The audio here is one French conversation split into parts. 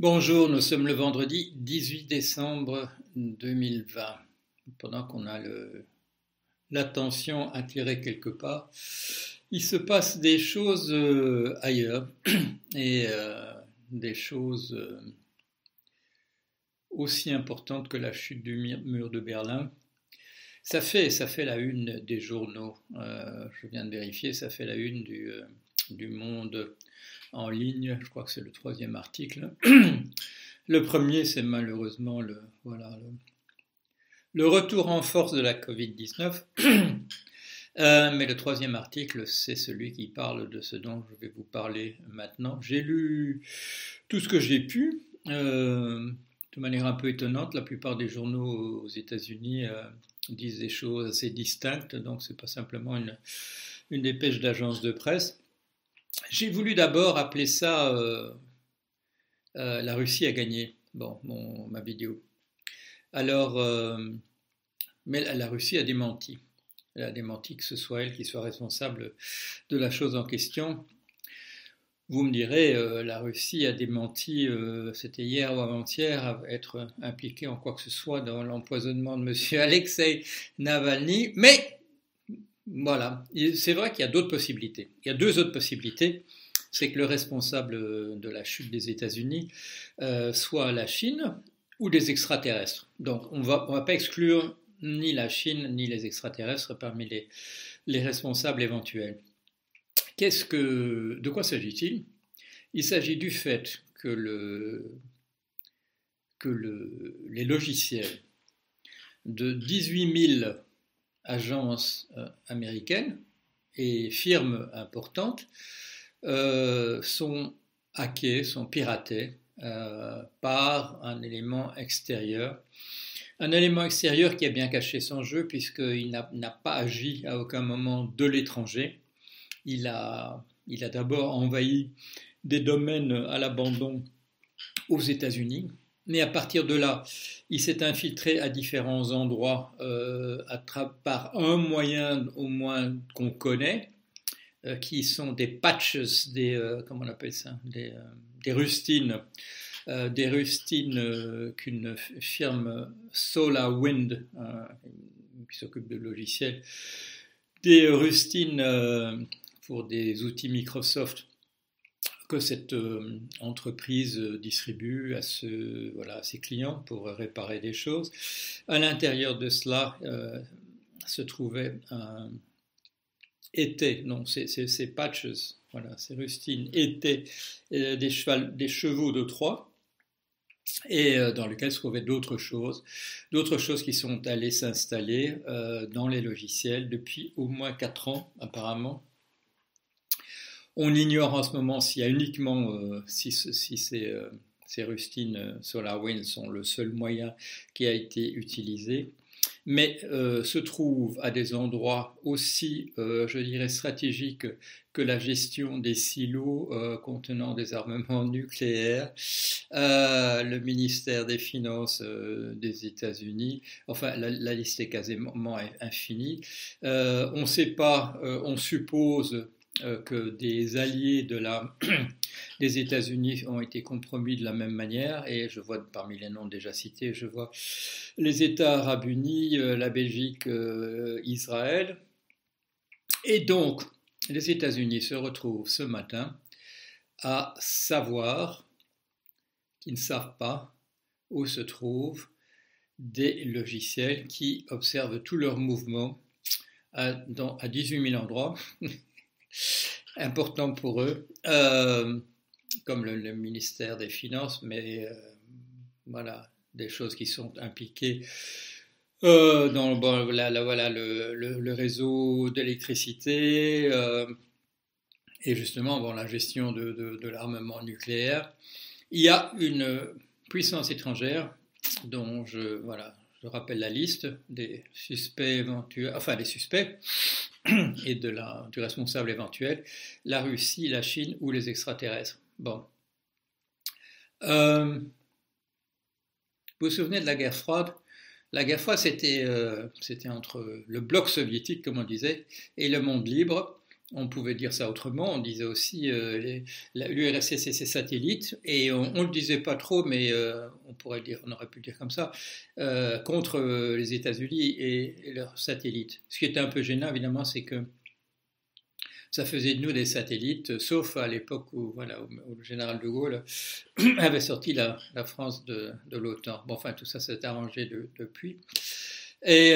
Bonjour, nous sommes le vendredi 18 décembre 2020. Pendant qu'on a l'attention attirée quelque part, il se passe des choses euh, ailleurs et euh, des choses euh, aussi importantes que la chute du mur de Berlin. Ça fait, ça fait la une des journaux. je viens de vérifier, ça fait la une du, du Monde en ligne. Je crois que c'est le troisième article. Le premier, c'est malheureusement le, voilà, le, retour en force de la Covid-19. Euh, mais le troisième article, c'est celui qui parle de ce dont je vais vous parler maintenant. J'ai lu tout ce que j'ai pu, euh, de manière un peu étonnante. La plupart des journaux aux États-Unis euh, disent des choses assez distinctes, donc c'est pas simplement une, une dépêche d'agence de presse. J'ai voulu d'abord appeler ça euh, euh, La Russie a gagné, bon, ma vidéo. Alors, euh, mais la Russie a démenti. Elle a démenti que ce soit elle qui soit responsable de la chose en question. Vous me direz, la Russie a démenti, c'était hier ou avant-hier, être impliquée en quoi que ce soit dans l'empoisonnement de M. Alexei Navalny, mais voilà, c'est vrai qu'il y a d'autres possibilités. Il y a deux autres possibilités. C'est que le responsable de la chute des États-Unis euh, soit la Chine ou des extraterrestres. Donc on ne va pas exclure ni la Chine ni les extraterrestres parmi les, les responsables éventuels. Que, de quoi s'agit-il? Il, s'agit du fait que, le, que le, les logiciels de 18 000 agences euh, américaines et firmes importantes euh, sont hackées, sont piratées euh, par un élément extérieur. Un élément extérieur qui a bien caché son jeu puisqu'il n'a pas agi à aucun moment de l'étranger. Il a, il a d'abord envahi des domaines à l'abandon aux États-Unis, mais à partir de là, il s'est infiltré à différents endroits euh, par un moyen au moins qu'on connaît, euh, qui sont des patches, des euh, comment on appelle ça, des, des rustines, des rustines qu'une firme SolarWind, qui s'occupe de logiciels, des rustines pour des outils Microsoft que cette euh, entreprise euh, distribue à, ses clients pour réparer des choses. À l'intérieur de cela euh, se trouvait un était, non, ces, patches, voilà, ces rustines étaient des, des chevaux de Troie et dans lesquels se trouvaient d'autres choses, d'autres choses qui sont allées s'installer dans les logiciels depuis au moins 4 ans apparemment, on ignore en ce moment s'il y a uniquement, euh, si, ces, euh, ces, rustines euh, SolarWinds sont le seul moyen qui a été utilisé, mais se trouve à des endroits aussi, je dirais, stratégiques que la gestion des silos contenant des armements nucléaires, le ministère des Finances des États-Unis, enfin la, liste est quasiment infinie. on ne sait pas, on suppose que des alliés de la, des États-Unis ont été compromis de la même manière, et je vois parmi les noms déjà cités, je vois les États arabes unis, euh, la Belgique, euh, Israël. Et donc, les États-Unis se retrouvent ce matin à savoir qu'ils ne savent pas où se trouvent des logiciels qui observent tous leurs mouvements à, à 18 000 endroits important pour eux, euh, comme le, ministère des Finances, mais euh, voilà, des choses qui sont impliquées euh, dans voilà, le, le, réseau d'électricité et justement bon, la gestion de, de l'armement nucléaire. Il y a une puissance étrangère dont je, voilà, je rappelle la liste des suspects éventuels, enfin des suspects et du responsable éventuel, la Russie, la Chine ou les extraterrestres. Bon. Euh, vous vous souvenez de la guerre froide? La guerre froide, c'était euh, entre le bloc soviétique, comme on disait, et le monde libre. On pouvait dire ça autrement. On disait aussi euh, l'URSS et ses satellites, et on ne le disait pas trop, mais euh, on pourrait dire, on aurait pu dire comme ça, euh, contre les États-Unis et, leurs satellites. Ce qui était un peu gênant, évidemment, c'est que ça faisait de nous des satellites, sauf à l'époque où, voilà, le général de Gaulle avait sorti la, France de, l'OTAN. Bon, enfin, tout ça s'est arrangé depuis. Et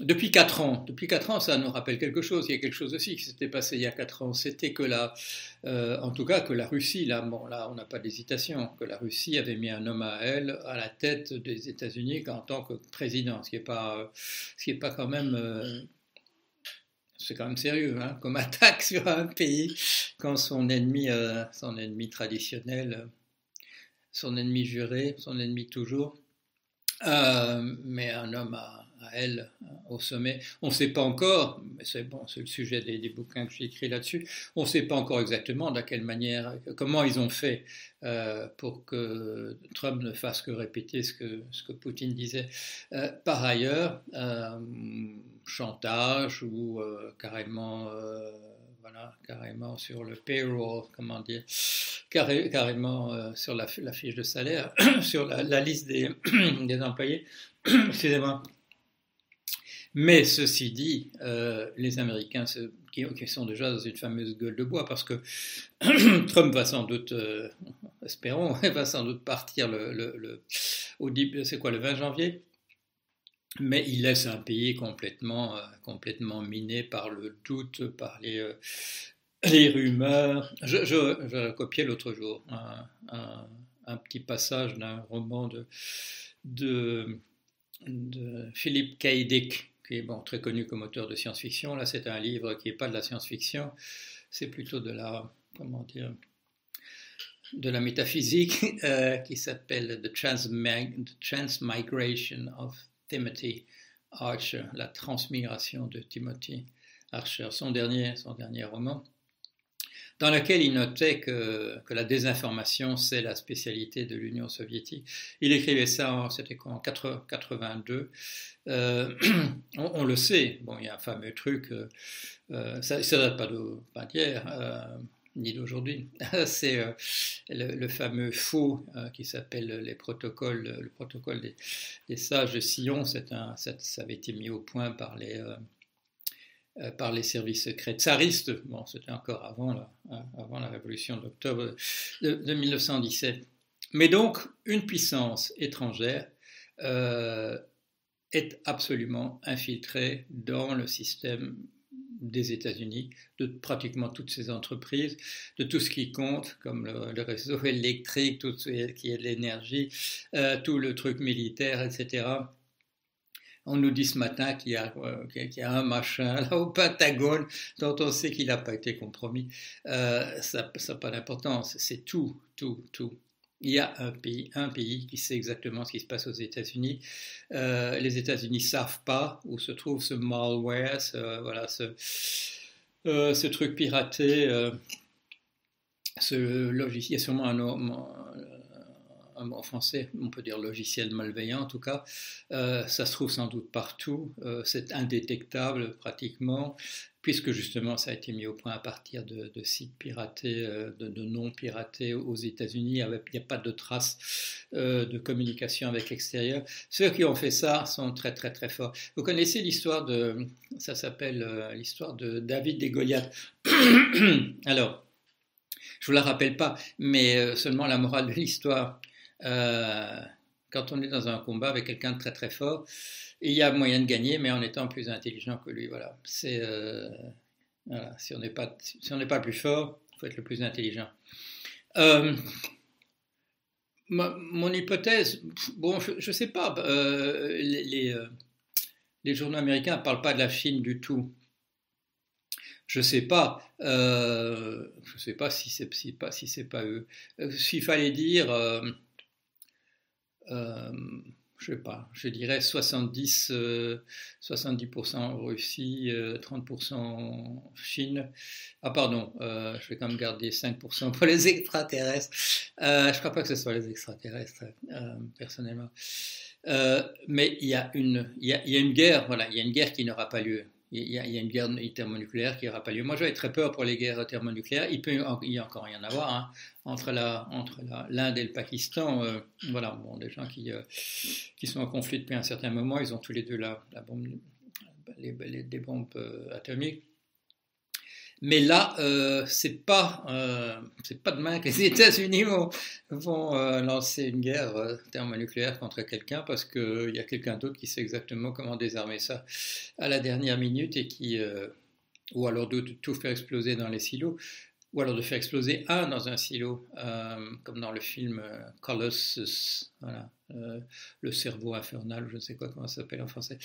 depuis quatre ans, depuis quatre ans, ça nous rappelle quelque chose. Il y a quelque chose aussi qui s'était passé il y a quatre ans. C'était que la, euh, en tout cas, que la Russie, là, bon, là, on n'a pas d'hésitation, que la Russie avait mis un homme à elle à la tête des États-Unis en tant que président, ce qui n'est pas, ce qui est pas quand même, euh, c'est quand même sérieux, hein, comme attaque sur un pays quand son ennemi, euh, son ennemi traditionnel, son ennemi juré, son ennemi toujours, mais un homme à elle euh, au sommet. On ne sait pas encore, mais c'est bon, c'est le sujet des, bouquins que j'ai écrits là-dessus. On ne sait pas encore exactement de quelle manière, comment ils ont fait euh, pour que Trump ne fasse que répéter ce que, ce que Poutine disait. Euh, par ailleurs, chantage ou carrément carrément sur le payroll, comment dire, carrément sur la, fiche de salaire, sur la, liste des, employés. Excusez-moi. Mais ceci dit, euh, les Américains qui, sont déjà dans une fameuse gueule de bois, parce que Trump va sans doute, euh, espérons, va sans doute partir le 20 janvier? Mais il laisse un pays complètement, euh, complètement miné par le doute, par les, les rumeurs. Je, je, copié l'autre jour un, petit passage d'un roman de, Philippe K. Qui est bon, très connu comme auteur de science-fiction. Là, c'est un livre qui n'est pas de la science-fiction, c'est plutôt de la, comment dire, de la métaphysique, euh, qui s'appelle The, Transmigration of Timothy Archer, la transmigration de Timothy Archer, son dernier, son dernier roman dans laquelle il notait que, que la désinformation, c'est la spécialité de l'Union soviétique. Il écrivait ça, c'était en 82. Euh, on, le sait, bon, il y a un fameux truc, euh, euh, ça ne date pas d'hier, ni d'aujourd'hui. c'est le, fameux faux qui s'appelle les protocoles, le protocole des, sages de Sion. Ça, avait été mis au point par les euh, par les services secrets tsaristes. Bon, c'était encore avant la, avant la révolution d'octobre de, 1917. Mais donc, une puissance étrangère euh, est absolument infiltrée dans le système des États-Unis, de pratiquement toutes ces entreprises, de tout ce qui compte, comme le, réseau électrique, tout ce qui est de l'énergie, euh, tout le truc militaire, etc. On nous dit ce matin qu'il y, a, un machin là au Pentagone dont on sait qu'il n'a pas été compromis. Euh, ça n'a pas d'importance. C'est tout, tout, tout. Il y a un pays, un pays qui sait exactement ce qui se passe aux États-Unis. Euh, les États-Unis savent pas où se trouve ce malware, ce, voilà, ce, euh, truc piraté. ce logiciel, il y a sûrement un, en français, on peut dire logiciel malveillant en tout cas, euh, ça se trouve sans doute partout, euh, c'est indétectable pratiquement, puisque justement ça a été mis au point à partir de, sites piratés, euh, de, de, non piratés aux États-Unis, il n'y a pas de traces de communication avec l'extérieur. Ceux qui ont fait ça sont très très très forts. Vous connaissez l'histoire de, ça s'appelle l'histoire de David et Goliath. Alors, je ne vous la rappelle pas, mais seulement la morale de l'histoire. Euh, quand on est dans un combat avec quelqu'un de très très fort, il y a moyen de gagner, mais en étant plus intelligent que lui. Voilà. C'est euh, Si on n'est pas si on n'est pas plus fort, faut être le plus intelligent. Euh, mon hypothèse, bon, je ne sais pas. les, journaux américains ne parlent pas de la Chine du tout. Je sais pas. je sais pas si c'est si pas si c'est pas eux. S'il fallait dire je sais pas, je dirais 70, 70% euh, Russie, 30% euh, Chine. Ah pardon, je vais quand même garder 5% pour les extraterrestres. je crois pas que ce soit les extraterrestres, personnellement. mais il y, a une, y a une guerre, voilà, il y a une guerre qui n'aura pas lieu. Il y, a, une guerre thermonucléaire qui n'aura pas lieu. Moi, j'avais très peur pour les guerres thermonucléaires. Il peut y a encore rien à voir hein, entre la entre l'Inde et le Pakistan. Euh, voilà, bon, des gens qui euh, qui sont en conflit depuis un certain moment, ils ont tous les deux la, la bombe, les, des bombes euh, atomiques. Mais là, euh, c'est pas, euh, c'est pas demain que les États-Unis vont, euh, lancer une guerre euh, thermonucléaire contre quelqu'un parce qu'il y a quelqu'un d'autre qui sait exactement comment désarmer ça à la dernière minute et qui, ou alors de tout faire exploser dans les silos, ou alors de faire exploser un dans un silo, comme dans le film Colossus, voilà, le cerveau infernal, je ne sais quoi comment ça s'appelle en français.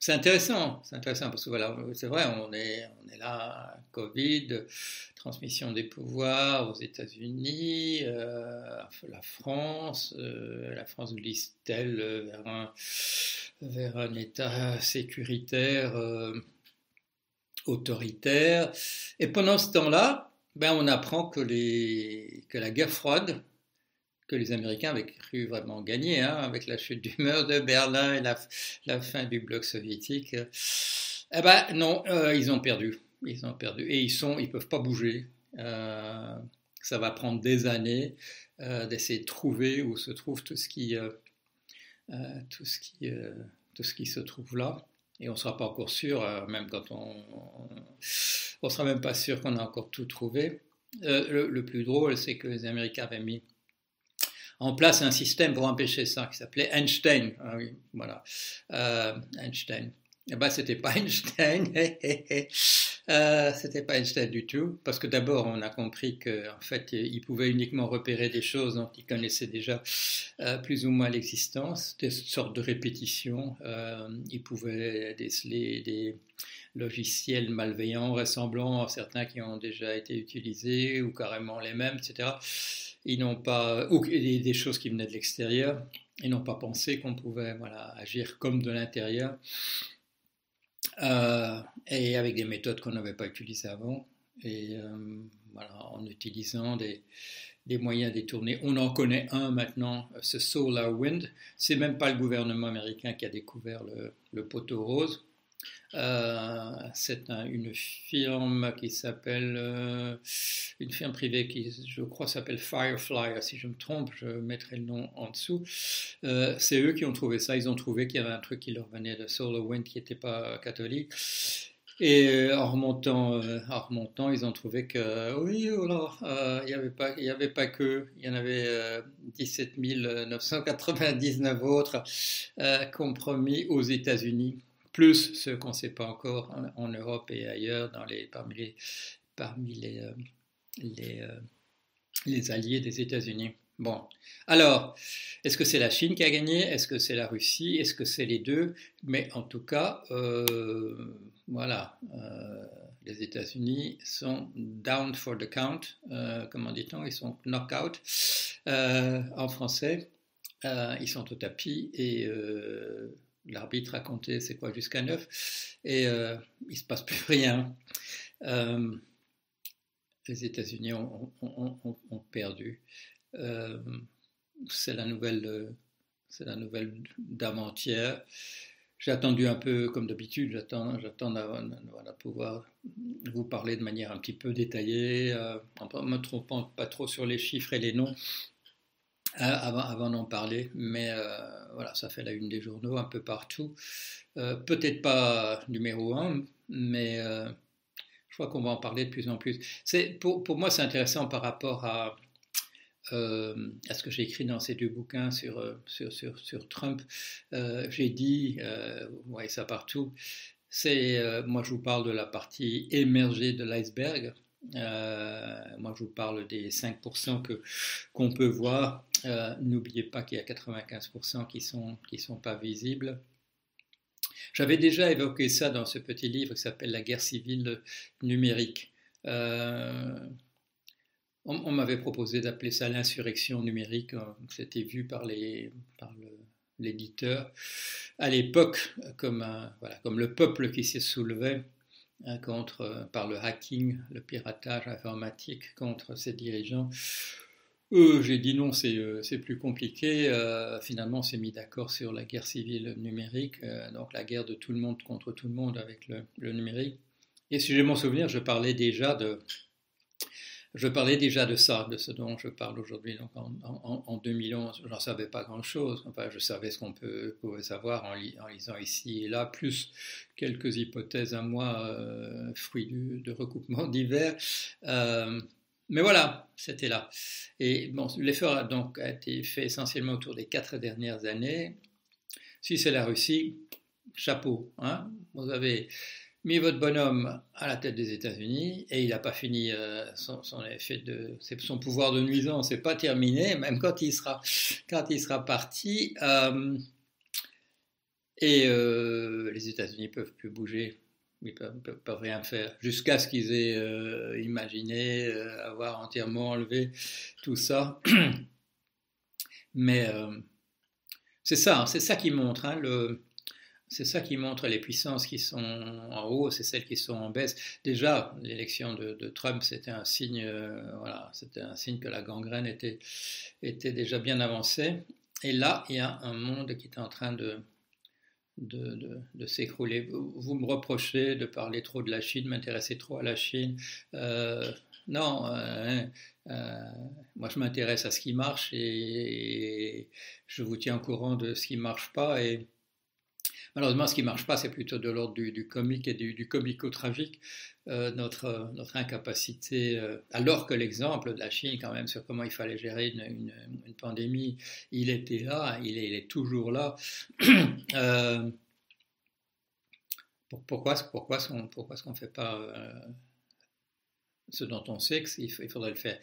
C'est intéressant, c'est intéressant parce que voilà, c'est vrai, on est, on est là, Covid, transmission des pouvoirs aux États-Unis, euh, la France, euh, la France glisse-t-elle vers un, vers un État sécuritaire euh, autoritaire? Et pendant ce temps-là, ben, on apprend que, les, que la guerre froide, que les Américains avaient cru vraiment gagner, hein, avec la chute du mur de Berlin et la, fin du bloc soviétique. Eh ben non, euh, ils ont perdu. Ils ont perdu. Et ils sont, ils peuvent pas bouger. Euh, ça va prendre des années euh, d'essayer de trouver où se trouve tout ce qui, tout ce qui, tout ce qui se trouve là. Et on ne sera pas encore sûr, même quand on, on, sera même pas sûr qu'on a encore tout trouvé. Le, plus drôle, c'est que les Américains avaient mis en place un système pour empêcher ça qui s'appelait Einstein. Ah oui, voilà, euh, Einstein. Eh ben, c'était pas Einstein, euh, c'était pas Einstein du tout, parce que d'abord on a compris qu'en fait il pouvait uniquement repérer des choses dont il connaissait déjà euh, plus ou moins l'existence, des sortes de répétitions. Euh, il pouvait déceler des logiciels malveillants ressemblant à certains qui ont déjà été utilisés ou carrément les mêmes, etc ils n'ont pas, ou des, choses qui venaient de l'extérieur, ils n'ont pas pensé qu'on pouvait voilà, agir comme de l'intérieur, euh, et avec des méthodes qu'on n'avait pas utilisées avant, et euh, voilà, en utilisant des, des, moyens détournés. On en connaît un maintenant, ce Solar Wind. C'est même pas le gouvernement américain qui a découvert le, le poteau rose. Euh, c'est une firme qui s'appelle, euh, une firme privée qui, je crois, s'appelle Firefly. Si je me trompe, je mettrai le nom en dessous. Euh, c'est eux qui ont trouvé ça. Ils ont trouvé qu'il y avait un truc qui leur venait de SolarWind qui n'était pas catholique. Et en remontant, en remontant, ils ont trouvé que oui, il n'y avait pas, il y avait pas que, il y en avait 17 999 autres compromis aux États-Unis plus ce qu'on ne sait pas encore en, Europe et ailleurs dans les, parmi les, parmi euh, euh, les alliés des États-Unis. Bon, alors, est-ce que c'est la Chine qui a gagné? Est-ce que c'est la Russie? Est-ce que c'est les deux? Mais en tout cas, euh, voilà, les États-Unis sont down for the count, comment dit-on? Ils sont knock-out en français. ils sont au tapis et l'arbitre a compté c'est quoi jusqu'à 9 et euh, il se passe plus rien. Euh, les États-Unis ont, perdu. Euh, c'est la nouvelle, c'est la nouvelle d'avant-hier. J'ai attendu un peu, comme d'habitude, j'attends, j'attends de pouvoir vous parler de manière un petit peu détaillée, en ne me trompant pas trop sur les chiffres et les noms, avant, avant d'en parler, mais euh, voilà, ça fait la une des journaux un peu partout. Euh, peut-être pas numéro un, mais je crois qu'on va en parler de plus en plus. Pour, moi, c'est intéressant par rapport à, ce que j'ai écrit dans ces deux bouquins sur Trump. j'ai dit, vous voyez ça partout, c'est, moi je vous parle de la partie émergée de l'iceberg. moi je vous parle des 5% que, qu'on peut voir euh, n'oubliez pas qu'il y a 95% qui ne sont, qui sont pas visibles. J'avais déjà évoqué ça dans ce petit livre qui s'appelle La guerre civile numérique. Euh, on, m'avait proposé d'appeler ça l'insurrection numérique. C'était vu par, les, par l'éditeur à l'époque comme, voilà, comme le peuple qui s'est soulevé hein, contre, par le hacking, le piratage informatique contre ses dirigeants. Euh, j'ai dit non, c'est euh, plus compliqué. Euh, finalement, on s'est mis d'accord sur la guerre civile numérique, donc la guerre de tout le monde contre tout le monde avec le, numérique. Et si j'ai mon souvenir, je parlais déjà de, je parlais déjà de ça, de ce dont je parle aujourd'hui. Donc en, en, en 2011, j'en savais pas grand-chose. Enfin, je savais ce qu'on pouvait savoir en, lisant ici et là, plus quelques hypothèses à moi, fruits de recoupements divers. Mais voilà, c'était là. Et bon, l'effort a donc été fait essentiellement autour des quatre dernières années. Si c'est la Russie, chapeau. Hein Vous avez mis votre bonhomme à la tête des États-Unis et il n'a pas fini euh, son, effet de son pouvoir de nuisance, c'est pas terminé, même quand il sera quand il sera parti. Euh, et euh, les États-Unis peuvent plus bouger ils ne peuvent, pas rien faire, jusqu'à ce qu'ils aient euh, imaginé euh, avoir entièrement enlevé tout ça. Mais euh, c'est ça, c'est ça qui montre, hein, le, c'est ça qui montre les puissances qui sont en haut, c'est celles qui sont en baisse. Déjà, l'élection de, de, Trump, c'était un signe, voilà, c'était un signe que la gangrène était, était déjà bien avancée. Et là, il y a un monde qui est en train de, de, s'écrouler. Vous me reprochez de parler trop de la Chine, m'intéresser trop à la Chine. Euh, non, euh, euh, moi je m'intéresse à ce qui marche et, je vous tiens au courant de ce qui ne marche pas. Et malheureusement, ce qui ne marche pas, c'est plutôt de l'ordre du, comique et du, comico-tragique. notre, notre incapacité, alors que l'exemple de la Chine, quand même, sur comment il fallait gérer une, pandémie, il était là, il est, toujours là. pourquoi, pourquoi, pourquoi est-ce qu'on ne fait pas euh, ce dont on sait qu'il faudrait le faire.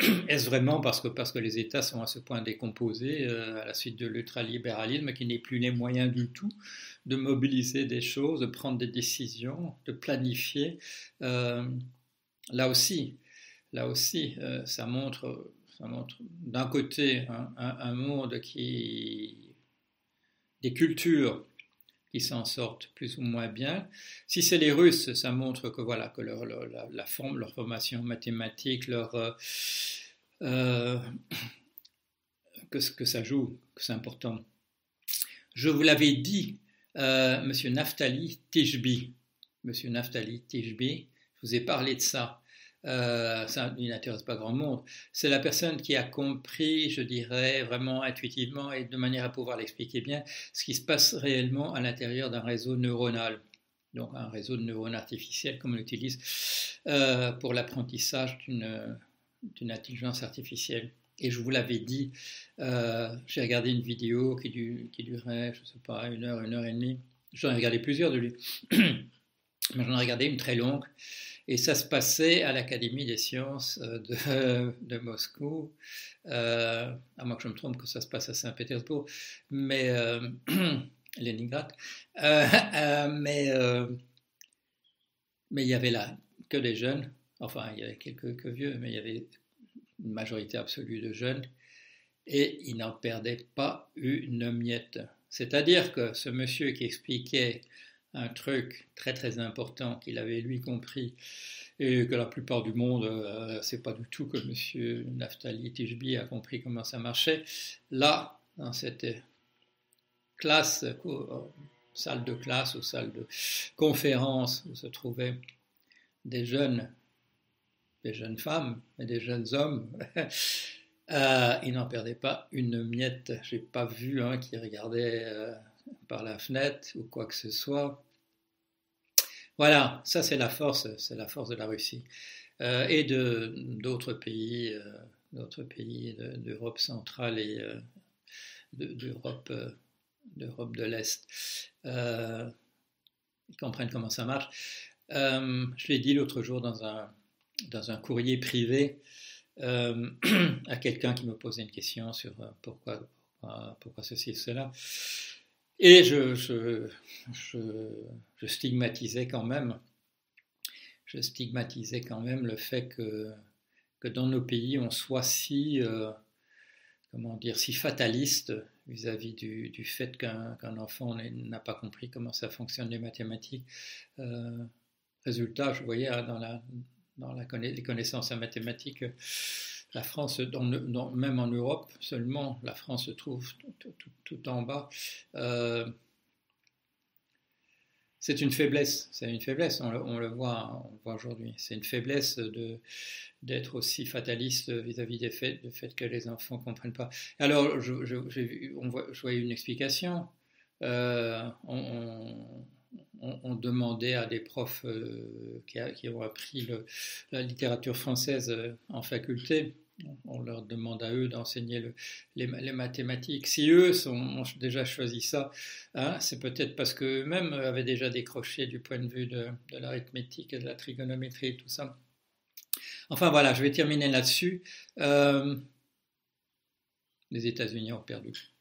Est-ce vraiment parce que, parce que les États sont à ce point décomposés euh, à la suite de l'ultralibéralisme qu'ils n'aient plus les moyens du tout de mobiliser des choses, de prendre des décisions, de planifier euh, Là aussi, là aussi ça montre, ça montre d'un côté un monde qui des cultures qui s'en sortent plus ou moins bien. Si c'est les Russes, ça montre que voilà que leur, la, forme, leur formation mathématique, leur euh, euh, que, que ça joue, que c'est important. Je vous l'avais dit, euh, Monsieur Naftali Tishbi, Monsieur Naftali Tishbi, je vous ai parlé de ça euh, ça n'intéresse pas grand monde, c'est la personne qui a compris, je dirais, vraiment intuitivement et de manière à pouvoir l'expliquer bien, ce qui se passe réellement à l'intérieur d'un réseau neuronal. Donc un réseau de neurones artificiels comme on l'utilise euh, pour l'apprentissage d'une intelligence artificielle. Et je vous l'avais dit, euh, j'ai regardé une vidéo qui, qui durait, je ne sais pas, une heure, une heure et demie. J'en ai regardé plusieurs de lui, mais j'en ai regardé une très longue et ça se passait à l'Académie des sciences euh, de, Moscou, euh, à moins que je me trompe que ça se passe à Saint-Pétersbourg, mais euh, Leningrad. Mais il y avait là que des jeunes, enfin il y avait quelques, vieux, mais il y avait une majorité absolue de jeunes, et ils n'en perdaient pas une miette. C'est-à-dire que ce monsieur qui expliquait un truc très très important qu'il avait lui compris et que la plupart du monde, euh, c'est pas du tout que M. Naftali Tijbi a compris comment ça marchait. Là, dans cette classe, euh, salle de classe ou salle de conférence où se trouvaient des jeunes, des jeunes femmes et des jeunes hommes, euh, ils n'en perdaient pas une miette. J'ai pas vu un qui regardait par la fenêtre ou quoi que ce soit. Voilà, ça c'est la force, c'est la force de la Russie euh, et de d'autres pays, euh, d'autres pays d'Europe centrale et euh, d'Europe d'Europe de l'Est. ils comprennent comment ça marche. je l'ai dit l'autre jour dans un dans un courrier privé à quelqu'un qui me posait une question sur pourquoi, pourquoi ceci et cela. Et je, stigmatisais quand même, je stigmatisais quand même le fait que, dans nos pays on soit si, euh, comment dire, si fataliste vis-à-vis du, du, fait qu'un enfant n'a pas compris comment ça fonctionne les mathématiques. Euh, résultat, je voyais hein, dans, la, dans la, les connaissances en mathématiques, la France, même en Europe seulement, la France se trouve tout, en bas. Euh, c'est une faiblesse, c'est une faiblesse, on le, voit, aujourd'hui. C'est une faiblesse d'être aussi fataliste vis-à-vis des faits, du fait que les enfants ne comprennent pas. Alors, je, on voit, voyais une explication. Euh, on, demandait à des profs euh, qui, ont appris la littérature française en faculté, on leur demande à eux d'enseigner les, mathématiques. Si eux ont déjà choisi ça, hein, c'est peut-être parce qu'eux-mêmes avaient déjà décroché du point de vue de, l'arithmétique et de la trigonométrie et tout ça. Enfin voilà, je vais terminer là-dessus. Euh, les États-Unis ont perdu.